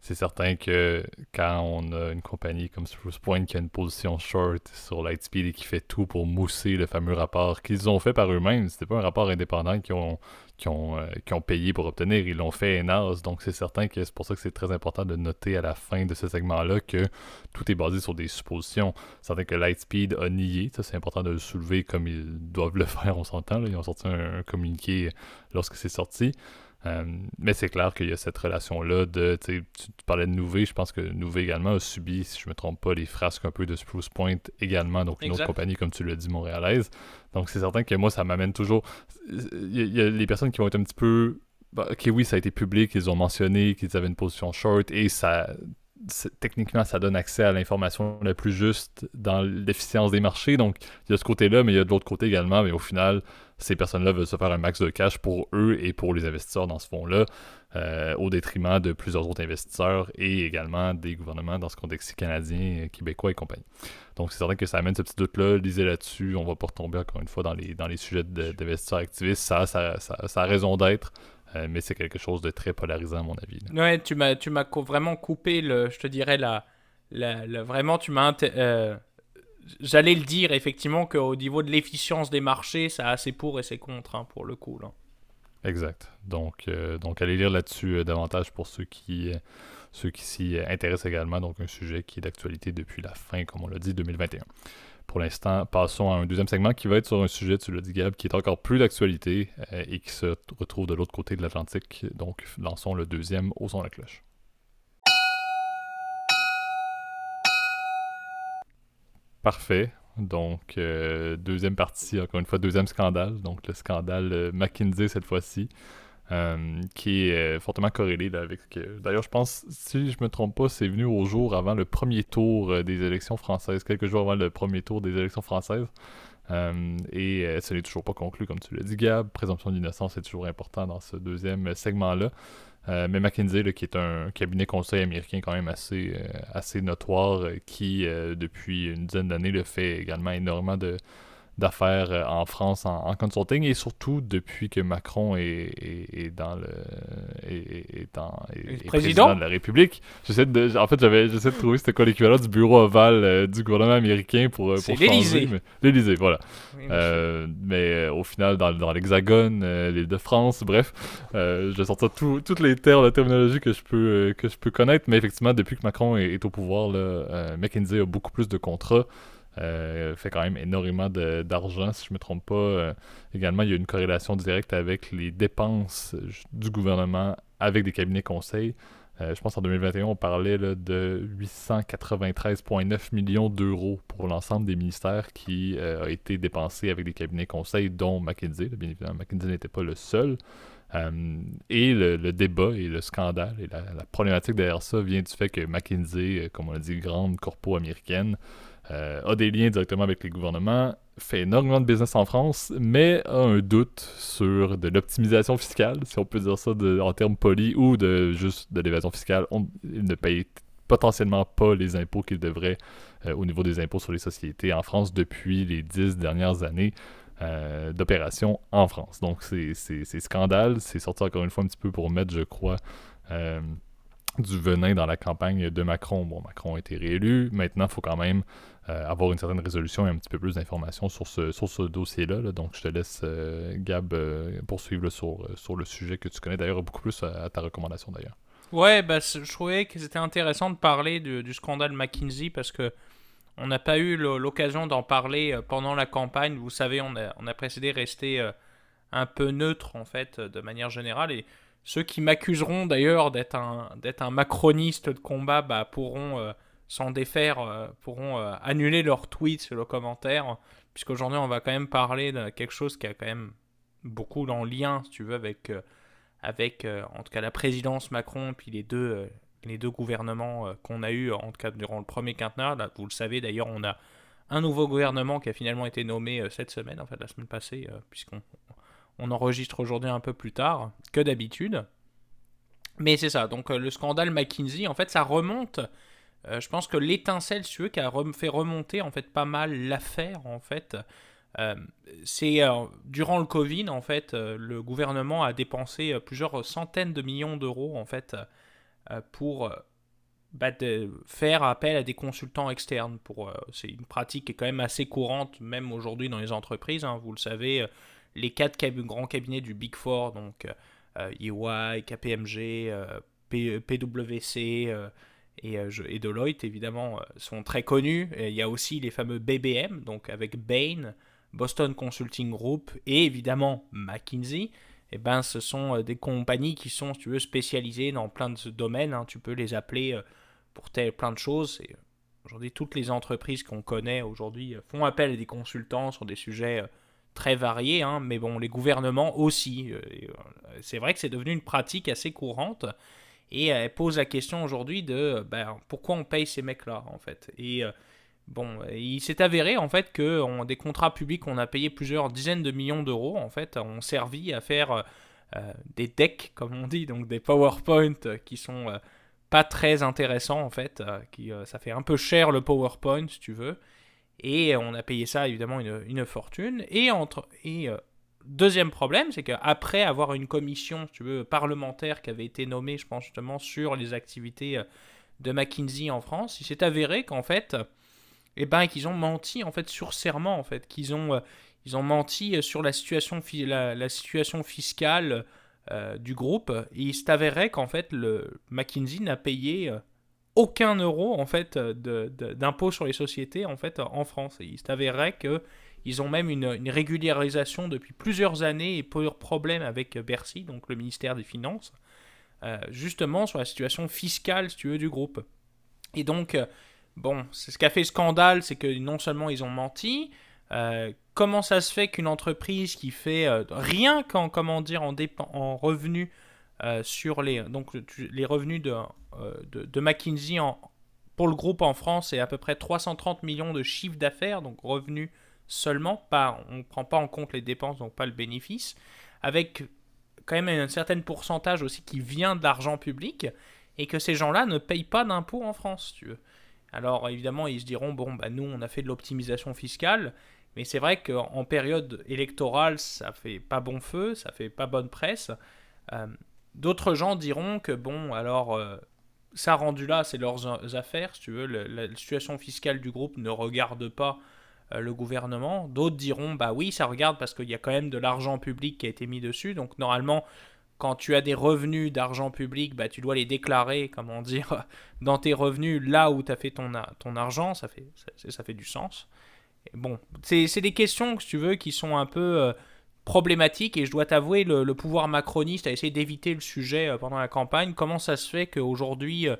C'est certain que quand on a une compagnie comme Spruce Point qui a une position short sur Lightspeed et qui fait tout pour mousser le fameux rapport qu'ils ont fait par eux-mêmes, c'était pas un rapport indépendant qu'ils ont qui ont, euh, qui ont payé pour obtenir. Ils l'ont fait NAS, donc c'est certain que c'est pour ça que c'est très important de noter à la fin de ce segment-là que tout est basé sur des suppositions. C'est certain que Lightspeed a nié, ça c'est important de le soulever comme ils doivent le <laughs> faire, on s'entend. Ils ont sorti un communiqué lorsque c'est sorti. Euh, mais c'est clair qu'il y a cette relation-là de. Tu, parlais de Nouvé, je pense que Nouvé également a subi, si je me trompe pas, les frasques un peu de Spruce Point également, donc une autre compagnie, comme tu l'as dit, montréalaise. Donc c'est certain que moi, ça m'amène toujours. Il y, a les personnes qui vont être un petit peu. Bah, ok, oui, ça a été public, ils ont mentionné qu'ils avaient une position short et ça. Techniquement, ça donne accès à l'information la plus juste dans l'efficience des marchés. Donc, il y a ce côté-là, mais il y a de l'autre côté également. Mais au final, ces personnes-là veulent se faire un max de cash pour eux et pour les investisseurs dans ce fonds-là, euh, au détriment de plusieurs autres investisseurs et également des gouvernements dans ce contexte canadien, québécois et compagnie. Donc c'est certain que ça amène ce petit doute-là, lisez là-dessus, on va pas retomber encore une fois dans les, dans les sujets d'investisseurs activistes, ça, ça, ça, a raison d'être. Euh, mais c'est quelque chose de très polarisant à mon avis. Ouais, tu m'as, tu m'as vraiment coupé, le, je te dirais, la, la, vraiment, tu m'as euh, j'allais le dire effectivement qu'au niveau de l'efficience des marchés, ça a ses pour et ses contre hein, pour le coup. Exact. Donc, donc allez lire là-dessus davantage pour ceux qui, ceux qui s'y intéressent également. Donc, un sujet qui est d'actualité depuis la fin, comme on l'a dit, 2021. Pour l'instant, passons à un deuxième segment qui va être sur un sujet, tu l'as dit Gab, qui est encore plus d'actualité et qui se retrouve de l'autre côté de l'Atlantique. Donc, lançons le deuxième au son de la cloche. Parfait. Donc, euh, deuxième partie, encore une fois, deuxième scandale. Donc, le scandale euh, McKinsey cette fois-ci, euh, qui est fortement corrélé avec. D'ailleurs, je pense, si je me trompe pas, c'est venu au jour avant le premier tour des élections françaises, quelques jours avant le premier tour des élections françaises. et ce n'est toujours pas conclu, comme tu l'as dit, Gab. Présomption d'innocence est toujours important dans ce deuxième segment-là. Euh, mais McKinsey, qui est un cabinet conseil américain quand même assez, euh, assez notoire, euh, qui depuis une dizaine d'années fait également énormément de, d'affaires euh, en France en, consulting et surtout depuis que Macron est, dans le est, président? de la République. J'essaie de, en fait, j'avais j'essaie de trouver c'était quoi l'équivalent du bureau ovale euh, du gouvernement américain pour, euh, pour l'Élysée. L'Élysée, voilà. mais au final, dans, dans l'Hexagone, l'île de France, bref, je vais sortir toutes les termes, la terminologie que je peux que je peux connaître. Mais effectivement, depuis que Macron est, au pouvoir, là, McKinsey a beaucoup plus de contrats. Euh, fait quand même énormément d'argent, si je ne me trompe pas. Euh, également, il y a une corrélation directe avec les dépenses du gouvernement avec des cabinets conseils. Euh, je pense en 2021, on parlait de 893,9 millions d'euros pour l'ensemble des ministères qui a été dépensé avec des cabinets conseils, dont McKinsey. Bien évidemment, McKinsey n'était pas le seul. et le, débat et le scandale et la, la, problématique derrière ça vient du fait que McKinsey, comme on l'a dit, grande corpo américaine, euh, a des liens directement avec les gouvernements, fait énormément de business en France, mais a un doute sur de l'optimisation fiscale, si on peut dire ça en termes polis, ou de juste de l'évasion fiscale. On, ne paye potentiellement pas les impôts qu'il devrait euh, au niveau des impôts sur les sociétés en France depuis les dix dernières années. Euh, d'opération en France. Donc c'est scandale, c'est sorti encore une fois un petit peu pour mettre, je crois, du venin dans la campagne de Macron. Bon, Macron a été réélu, maintenant il faut quand même euh, avoir une certaine résolution et un petit peu plus d'informations sur ce, sur ce dossier-là. Donc, je te laisse, euh, Gab, euh, poursuivre sur, sur le sujet que tu connais d'ailleurs beaucoup plus à, ta recommandation d'ailleurs. Ouais, bah, je trouvais que c'était intéressant de parler du scandale McKinsey parce que on n'a pas eu l'occasion d'en parler pendant la campagne. Vous savez, on a, on a précédé rester un peu neutre en fait, de manière générale. Et ceux qui m'accuseront d'ailleurs d'être un, un macroniste de combat bah, pourront s'en défaire, euh, pourront euh, annuler leurs tweets sur le commentaire, puisqu'aujourd'hui on va quand même parler de quelque chose qui a quand même beaucoup en lien, si tu veux, avec, euh, avec en tout cas la présidence Macron, puis les deux, les deux gouvernements qu'on a eu en tout cas durant le premier quinquennat. vous le savez d'ailleurs, on a un nouveau gouvernement qui a finalement été nommé cette semaine, en fait la semaine passée, puisqu'on on enregistre aujourd'hui un peu plus tard que d'habitude. Mais c'est ça, donc le scandale McKinsey, en fait, ça remonte euh, je pense que l'étincelle, si tu veux, qui a fait remonter en fait pas mal l'affaire, en fait, euh, c'est euh, durant le Covid, en fait, le gouvernement a dépensé plusieurs centaines de millions d'euros, en fait, pour bah, faire appel à des consultants externes. Pour, c'est une pratique qui est quand même assez courante, même aujourd'hui dans les entreprises. Hein, vous le savez, les quatre grands cabinets du Big Four, donc EY, KPMG, PwC et, euh, et, Deloitte, évidemment, euh, sont très connus. il y a aussi les fameux BBM, donc avec Bain, Boston Consulting Group et évidemment McKinsey. Eh ben, ce sont euh, des compagnies qui sont, si tu veux, spécialisées dans plein de domaines. Hein. Tu peux les appeler pour plein de choses. Aujourd'hui, toutes les entreprises qu'on connaît aujourd'hui font appel à des consultants sur des sujets très variés, hein. mais bon, les gouvernements aussi. C'est vrai que c'est devenu une pratique assez courante. Et elle pose la question aujourd'hui de ben, pourquoi on paye ces mecs-là, en fait. Et euh, bon, il s'est avéré, en fait, que des contrats publics, on a payé plusieurs dizaines de millions d'euros, en fait, ont servi à faire euh, euh, des decks, comme on dit, donc des PowerPoint qui sont pas très intéressants, en fait. qui, ça fait un peu cher le PowerPoint, si tu veux. Et on a payé ça, évidemment, une, une fortune. Et, entre, et Deuxième problème, c'est qu'après avoir une commission, tu veux, parlementaire qui avait été nommée, je pense justement, sur les activités euh, de McKinsey en France, il s'est avéré qu'en fait, eh ben, qu'ils ont menti en fait sur serment, en fait, qu'ils ont, euh, ils ont menti sur la situation, la, situation fiscale du groupe. Et il s'avérait qu'en fait, le McKinsey n'a payé aucun euro en fait d'impôt sur les sociétés en fait en France. Et il s'avérait que ils ont même une, régularisation depuis plusieurs années et plusieurs problèmes avec Bercy, donc le ministère des Finances, justement sur la situation fiscale, si tu veux, du groupe. Et donc, euh, bon, ce qui a fait scandale, c'est que non seulement ils ont menti, euh, comment ça se fait qu'une entreprise qui fait euh, rien qu'en comment dire en, en revenus sur les donc les revenus de, de, McKinsey en, pour le groupe en France c'est à peu près 330 millions de chiffre d'affaires donc revenus seulement pas on ne prend pas en compte les dépenses donc pas le bénéfice avec quand même un certain pourcentage aussi qui vient de l'argent public et que ces gens-là ne payent pas d'impôts en France, tu veux. Alors évidemment, ils se diront, bon, bah, nous, on a fait de l'optimisation fiscale, mais c'est vrai qu'en période électorale, ça fait pas bon feu, ça fait pas bonne presse. Euh, d'autres gens diront que, bon, alors, euh, ça rendu là, c'est leurs affaires, si tu veux, la, situation fiscale du groupe ne regarde pas le gouvernement. D'autres diront, bah oui, ça regarde parce qu'il y a quand même de l'argent public qui a été mis dessus, donc normalement, quand tu as des revenus d'argent public, bah, tu dois les déclarer, comment dire, <laughs> dans tes revenus, là où tu as fait ton, ton argent, ça fait, ça, fait du sens. bon, c'est des questions, si tu veux, qui sont un peu euh, problématiques, et je dois t'avouer, le, pouvoir macroniste a essayé d'éviter le sujet euh, pendant la campagne. Comment ça se fait qu'aujourd'hui, euh,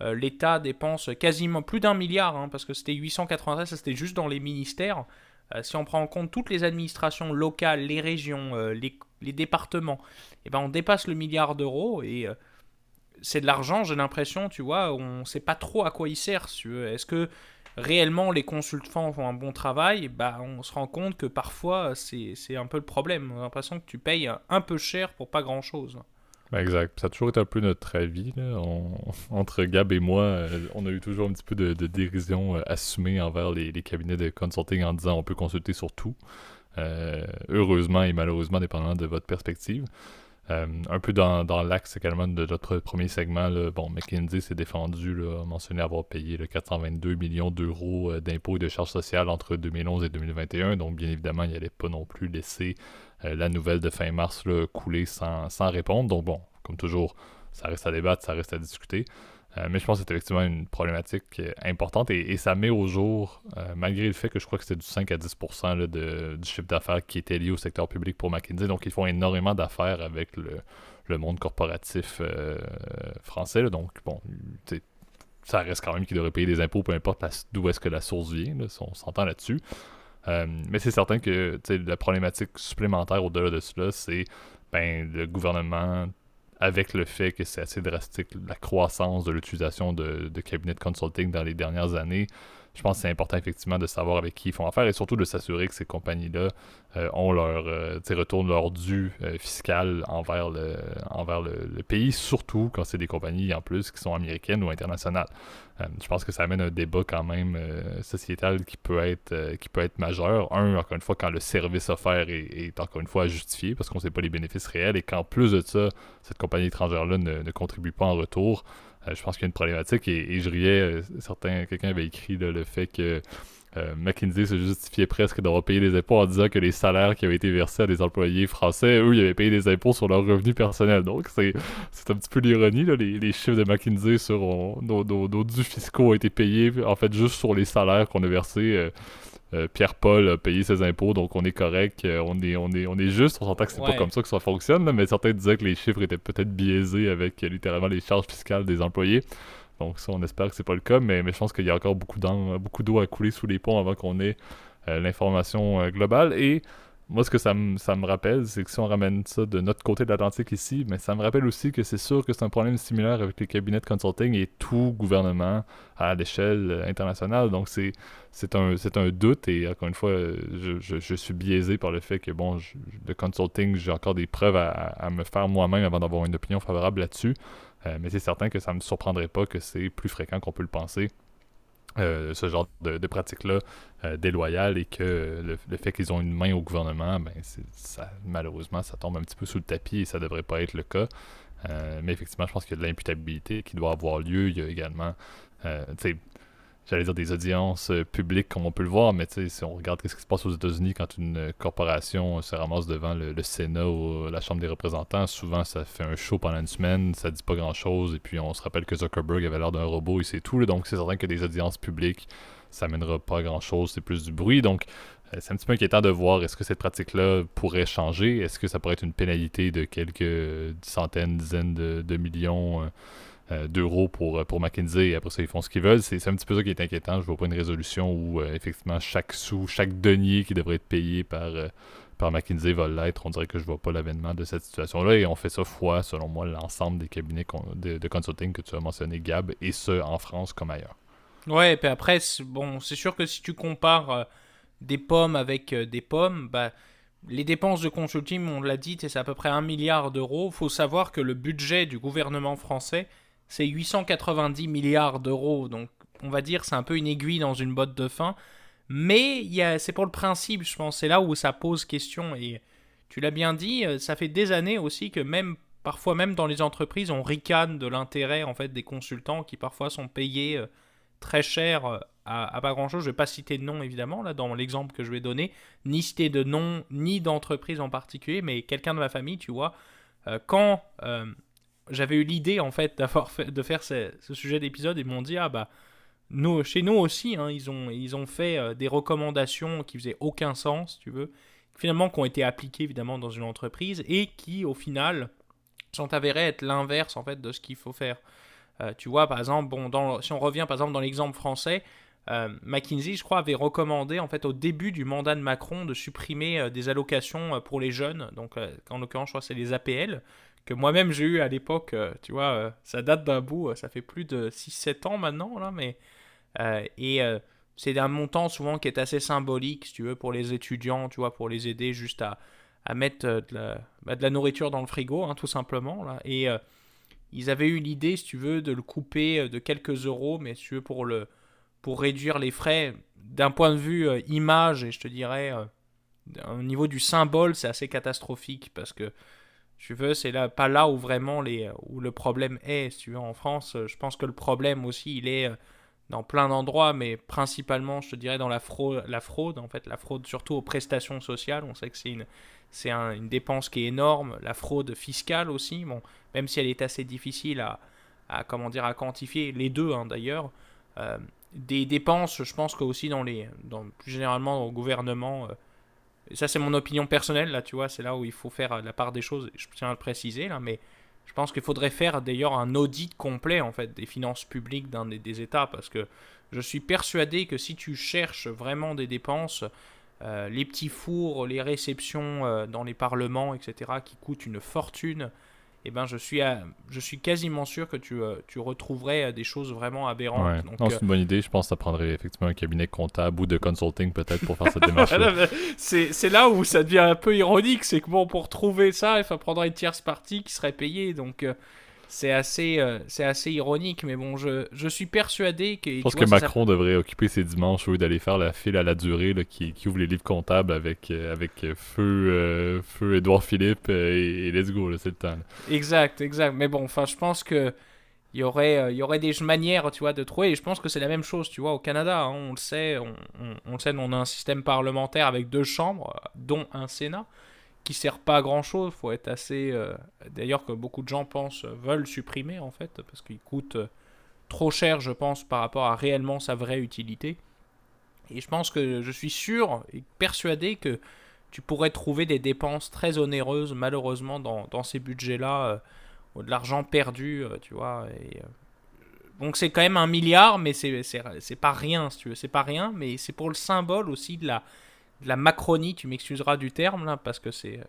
l'État dépense quasiment plus d'un milliard, hein, parce que c'était 893, ça c'était juste dans les ministères, si on prend en compte toutes les administrations locales, les régions, les les départements, eh ben on dépasse le milliard d'euros et euh, c'est de l'argent, j'ai l'impression, tu vois, on ne sait pas trop à quoi il sert. Est-ce que réellement les consultants font un bon travail? Bah, On se rend compte que parfois c'est un peu le problème. On a l'impression que tu payes un peu cher pour pas grand-chose. Ben, exact. Ça a toujours été un peu notre avis. <laughs> entre Gab et moi, euh, on a eu toujours un petit peu de, dérision euh, assumée envers les, cabinets de consulting en disant on peut consulter sur tout. Euh, heureusement et malheureusement, dépendamment de votre perspective. Un peu dans, l'axe également de notre premier segment, bon, McKinsey s'est défendu, là, mentionné avoir payé le 422 millions d'euros d'impôts et de charges sociales entre 2011 et 2021. Donc, bien évidemment, il n'allait pas non plus laisser la nouvelle de fin mars couler sans, sans, répondre. Donc, bon, comme toujours, ça reste à débattre, ça reste à discuter. Euh, mais je pense que c'est effectivement une problématique euh, importante et, ça met au jour, euh, malgré le fait que je crois que c'était du 5 à 10 de, du chiffre d'affaires qui était lié au secteur public pour McKinsey. Donc, ils font énormément d'affaires avec le, monde corporatif français. donc, bon, ça reste quand même qu'ils devraient payer des impôts, peu importe d'où est-ce que la source vient. on s'entend là-dessus. Mais c'est certain que la problématique supplémentaire au-delà de cela, c'est ben, le gouvernement avec le fait que c'est assez drastique la croissance de l'utilisation de, de, cabinets de consulting dans les dernières années, je pense que c'est important effectivement de savoir avec qui ils font affaire et surtout de s'assurer que ces compagnies-là euh, ont leur euh, retournent leur dû euh, fiscal envers le envers le, pays, surtout quand c'est des compagnies en plus qui sont américaines ou internationales. je pense que ça amène un débat quand même sociétal qui peut être qui peut être majeur. Un, encore une fois, quand le service offert est, encore une fois justifié parce qu'on ne sait pas les bénéfices réels et qu'en plus de ça, cette compagnie étrangère-là ne contribue pas en retour. Euh, je pense qu'il y a une problématique et, je riais, euh, certains, quelqu'un avait écrit le fait que euh, McKinsey se justifiait presque d'avoir payé des impôts en disant que les salaires qui avaient été versés à des employés français, eux, ils avaient payé des impôts sur leurs revenus personnels. Donc, c'est, un petit peu l'ironie. Les, les, chiffres de McKinsey sur nos, nos, fiscaux ont été payés, en fait, juste sur les salaires qu'on a versés. Pierre-Paul a payé ses impôts, donc on est correct, euh, on, est, on, est, on est juste, on s'entend que c'est pas comme ça que ça fonctionne, mais certains disaient que les chiffres étaient peut-être biaisés avec euh, littéralement les charges fiscales des employés. Donc ça, on espère que c'est pas le cas, mais, mais je pense qu'il y a encore beaucoup d'eau à couler sous les ponts avant qu'on ait l'information globale. Et moi, ce que ça, me rappelle, c'est que si on ramène ça de notre côté de l'Atlantique ici, mais ça me rappelle aussi que c'est sûr que c'est un problème similaire avec les cabinets de consulting et tout gouvernement à l'échelle internationale. Donc, c'est, c'est, un, c'est un doute et encore une fois, je, je, suis biaisé par le fait que, bon, le consulting, j'ai encore des preuves à, me faire moi-même avant d'avoir une opinion favorable là-dessus. Euh, mais c'est certain que ça ne me surprendrait pas que c'est plus fréquent qu'on peut le penser euh, ce genre de, de pratique-là euh, déloyale et que le, fait qu'ils ont une main au gouvernement, ben ça, malheureusement, ça tombe un petit peu sous le tapis et ça devrait pas être le cas. Euh, mais effectivement, je pense qu'il y a de l'imputabilité qui doit avoir lieu. Il y a également, j'allais dire des audiences euh, publiques comme on peut le voir, mais si on regarde ce qui se passe aux États-Unis quand une euh, corporation se ramasse devant le, Sénat ou la Chambre des représentants, souvent ça fait un show pendant une semaine, ça dit pas grand-chose, et puis on se rappelle que Zuckerberg avait l'air d'un robot et c'est tout, donc c'est certain que des audiences publiques, ça mènera pas grand-chose, c'est plus du bruit, donc euh, c'est un petit peu inquiétant de voir est-ce que cette pratique-là pourrait changer, est-ce que ça pourrait être une pénalité de quelques centaines, dizaines de, millions euh, d'euros pour, euh, pour McKinsey et après ça ils font ce qu'ils veulent. C'est un petit peu ça qui est inquiétant. Je vois pas une résolution où euh, effectivement chaque sou, chaque denier qui devrait être payé par, par McKinsey va l'être. On dirait que je vois pas l'avènement de cette situation-là et on fait ça fois, selon moi, l'ensemble des cabinets de, consulting que tu as mentionné, Gab, et ce en France comme ailleurs. Ouais, et puis après, bon, c'est sûr que si tu compares des pommes avec des pommes, bah les dépenses de consulting, on l'a dit, c'est à peu près un milliard d'euros. Il faut savoir que le budget du gouvernement français, c'est 890 milliards d'euros. Donc, on va dire, c'est un peu une aiguille dans une botte de fin. Mais c'est pour le principe, je pense. C'est là où ça pose question. Et tu l'as bien dit, euh, ça fait des années aussi que même, parfois même dans les entreprises, on ricane de l'intérêt en fait des consultants qui parfois sont payés euh, très cher euh, à, pas grand chose. Je vais pas citer de nom évidemment là dans l'exemple que je vais donner, ni citer de nom ni d'entreprise en particulier, mais quelqu'un de ma famille, tu vois, quand j'avais eu l'idée en fait d'avoir de faire ce, sujet d'épisode et m'ont dit ah bah nous, chez nous aussi hein, ils ont ils ont fait euh, des recommandations qui faisaient aucun sens tu veux finalement qui ont été appliquées évidemment dans une entreprise et qui au final sont avérées être l'inverse en fait de ce qu'il faut faire euh, tu vois par exemple bon si on revient par exemple dans l'exemple français euh, McKinsey, je crois, avait recommandé en fait au début du mandat de Macron de supprimer des allocations pour les jeunes. Donc, en l'occurrence, je crois c'est les APL, que moi-même j'ai eu à l'époque, euh, tu vois, euh, ça date d'un bout, euh, ça fait plus de 6-7 ans maintenant, là, mais... et c'est un montant souvent qui est assez symbolique, si tu veux, pour les étudiants, tu vois, pour les aider juste à, à mettre de la, bah, de la, nourriture dans le frigo, hein, tout simplement, là. Et ils avaient eu l'idée, si tu veux, de le couper de quelques euros, mais si tu veux, pour, le, pour réduire les frais, d'un point de vue image, et je te dirais, au niveau du symbole, c'est assez catastrophique, parce que tu veux, c'est là, pas là où vraiment les, où le problème est. Si tu veux, en France, je pense que le problème aussi, il est euh, dans plein d'endroits, mais principalement, je te dirais, dans la fraude, la fraude, en fait, la fraude surtout aux prestations sociales. On sait que c'est une, c'est une dépense qui est énorme. La fraude fiscale aussi, bon, même si elle est assez difficile à, à comment dire, à quantifier, les deux hein, d'ailleurs. Euh, des dépenses, je pense que aussi dans les, dans, plus généralement au gouvernement, euh, et ça, c'est mon opinion personnelle, là, tu vois, c'est là où il faut faire la part des choses, je tiens à le préciser, là, mais je pense qu'il faudrait faire d'ailleurs un audit complet, en fait, des finances publiques d'un des, États, parce que je suis persuadé que si tu cherches vraiment des dépenses, euh, les petits fours, les réceptions euh, dans les parlements, etc., qui coûtent une fortune, eh ben, je, suis je suis quasiment sûr que tu, euh, tu retrouverais euh, des choses vraiment aberrantes. c'est une bonne idée. Je pense que ça prendrait effectivement un cabinet comptable ou de consulting peut-être pour faire cette <laughs> démarche. c'est là où ça devient un peu ironique. C'est que bon, pour trouver ça, il faut prendre une tierce partie qui serait payée. Donc, euh, c'est assez, euh, c'est assez ironique, mais bon, je, je suis persuadé que. Je pense que Macron devrait occuper ses dimanches au lieu d'aller faire la file à la durée qui, qui, ouvre les livres comptables avec, euh, avec feu, euh, feu Édouard Philippe et, let's go, c'est le temps. Exact, exact. Mais bon, enfin, je pense que. Il y, aurait, il y aurait des manières, tu vois, de trouver. Et je pense que c'est la même chose, tu vois, au Canada. Hein, on le sait, on, on, on, le sait, on a un système parlementaire avec deux chambres, dont un Sénat qui sert pas à grand chose. Faut être assez. Euh, d'ailleurs, que beaucoup de gens pensent euh, veulent supprimer en fait parce qu'il coûte euh, trop cher, je pense, par rapport à réellement sa vraie utilité. Et je pense que je suis sûr et persuadé que tu pourrais trouver des dépenses très onéreuses, malheureusement, dans, ces budgets-là, de l'argent perdu, tu vois. Donc c'est quand même un milliard, mais c'est pas rien, si tu veux. C'est pas rien, mais c'est pour le symbole aussi de la, la Macronie, tu m'excuseras du terme, parce que c'est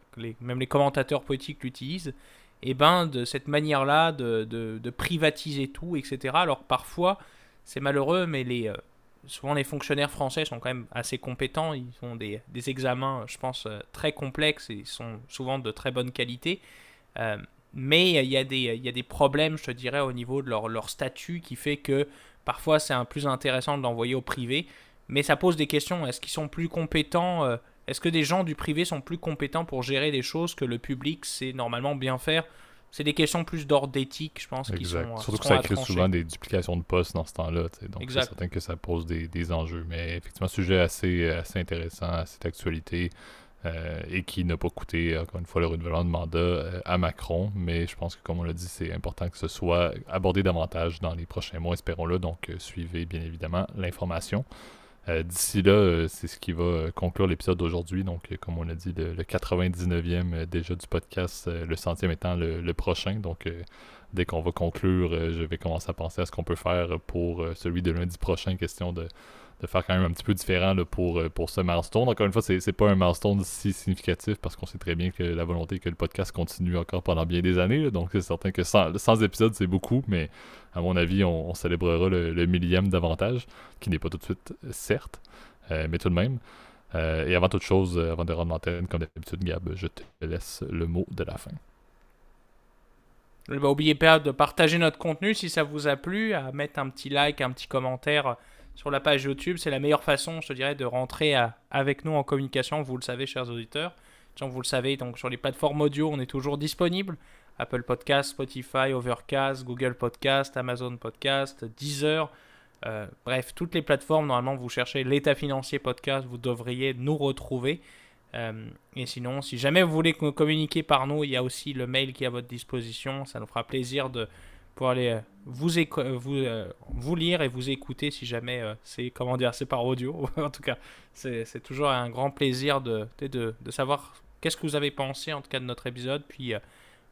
même les commentateurs politiques l'utilisent, et ben de cette manière-là de, de, privatiser tout, etc. Alors parfois, c'est malheureux, mais les, euh, souvent les fonctionnaires français sont quand même assez compétents, ils ont des, examens, je pense, euh, très complexes et sont souvent de très bonne qualité. Euh, mais il y, a des, il y a des problèmes, je te dirais, au niveau de leur, leur statut qui fait que parfois c'est un plus intéressant de l'envoyer au privé. Mais ça pose des questions. Est-ce qu'ils sont plus compétents euh, Est-ce que des gens du privé sont plus compétents pour gérer des choses que le public sait normalement bien faire? C'est des questions plus d'ordre d'éthique, je pense, qui sont. Euh, Surtout que ça à crée souvent des duplications de postes dans ce temps-là. Donc, c'est certain que ça pose des, des enjeux. Mais effectivement, sujet assez, assez intéressant, assez d'actualité. euh, et qui n'a pas coûté, encore une fois, le renouvellement de mandat euh, à Macron. Mais je pense que, comme on l'a dit, c'est important que ce soit abordé davantage dans les prochains mois, espérons-le. Donc, euh, suivez bien évidemment l'information. Euh, D'ici là, euh, c'est ce qui va euh, conclure l'épisode d'aujourd'hui. Donc, comme on l'a dit, le, le 99e euh, déjà du podcast, le centième étant le, prochain. Donc, dès qu'on va conclure, je vais commencer à penser à ce qu'on peut faire pour celui de lundi prochain. Question de, de faire quand même un petit peu différent pour, euh, pour ce milestone. Encore une fois, c'est pas un milestone si significatif parce qu'on sait très bien que la volonté que le podcast continue encore pendant bien des années. donc, c'est certain que 100, 100 épisodes, c'est beaucoup, mais à mon avis, on, célébrera le, millième davantage, qui n'est pas tout de suite, euh, certes, euh, mais tout de même. Et avant toute chose, avant de rendre l'antenne, comme d'habitude, Gab, je te laisse le mot de la fin. Ne oubliez pas de partager notre contenu si ça vous a plu, à mettre un petit like, un petit commentaire sur la page YouTube. C'est la meilleure façon, je te dirais, de rentrer avec nous en communication. Vous le savez, chers auditeurs. Donc, vous le savez, donc sur les plateformes audio, on est toujours disponible. Apple Podcast, Spotify, Overcast, Google Podcast, Amazon Podcast, Deezer. Euh, bref, toutes les plateformes, normalement, vous cherchez l'état financier podcast, vous devriez nous retrouver. Euh, et sinon, si jamais vous voulez co- communiquer par nous, il y a aussi le mail qui est à votre disposition. Ça nous fera plaisir de pouvoir aller euh, vous, euh, vous, euh, vous lire et vous écouter si jamais c'est comment dire, c'est par audio. <laughs> en tout cas, c'est toujours un grand plaisir de, de, savoir qu'est-ce que vous avez pensé en tout cas de notre épisode. Puis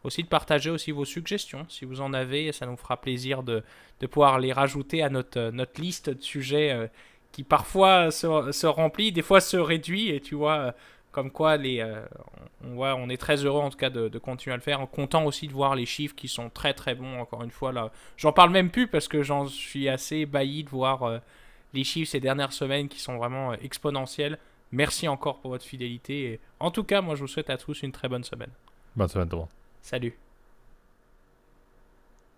aussi de partager aussi vos suggestions si vous en avez. Ça nous fera plaisir de, de pouvoir les rajouter à notre, notre liste de sujets qui parfois se, se remplit, des fois se réduit. Et tu vois, comme quoi les, euh, on, voit, on est très heureux en tout cas de, de continuer à le faire. En content aussi de voir les chiffres qui sont très très bons. Encore une fois, là, j'en parle même plus parce que j'en suis assez ébahi de voir euh, les chiffres ces dernières semaines qui sont vraiment euh, exponentiels. Merci encore pour votre fidélité. Et en tout cas, moi je vous souhaite à tous une très bonne semaine. Bonne semaine, tout le monde. Salut.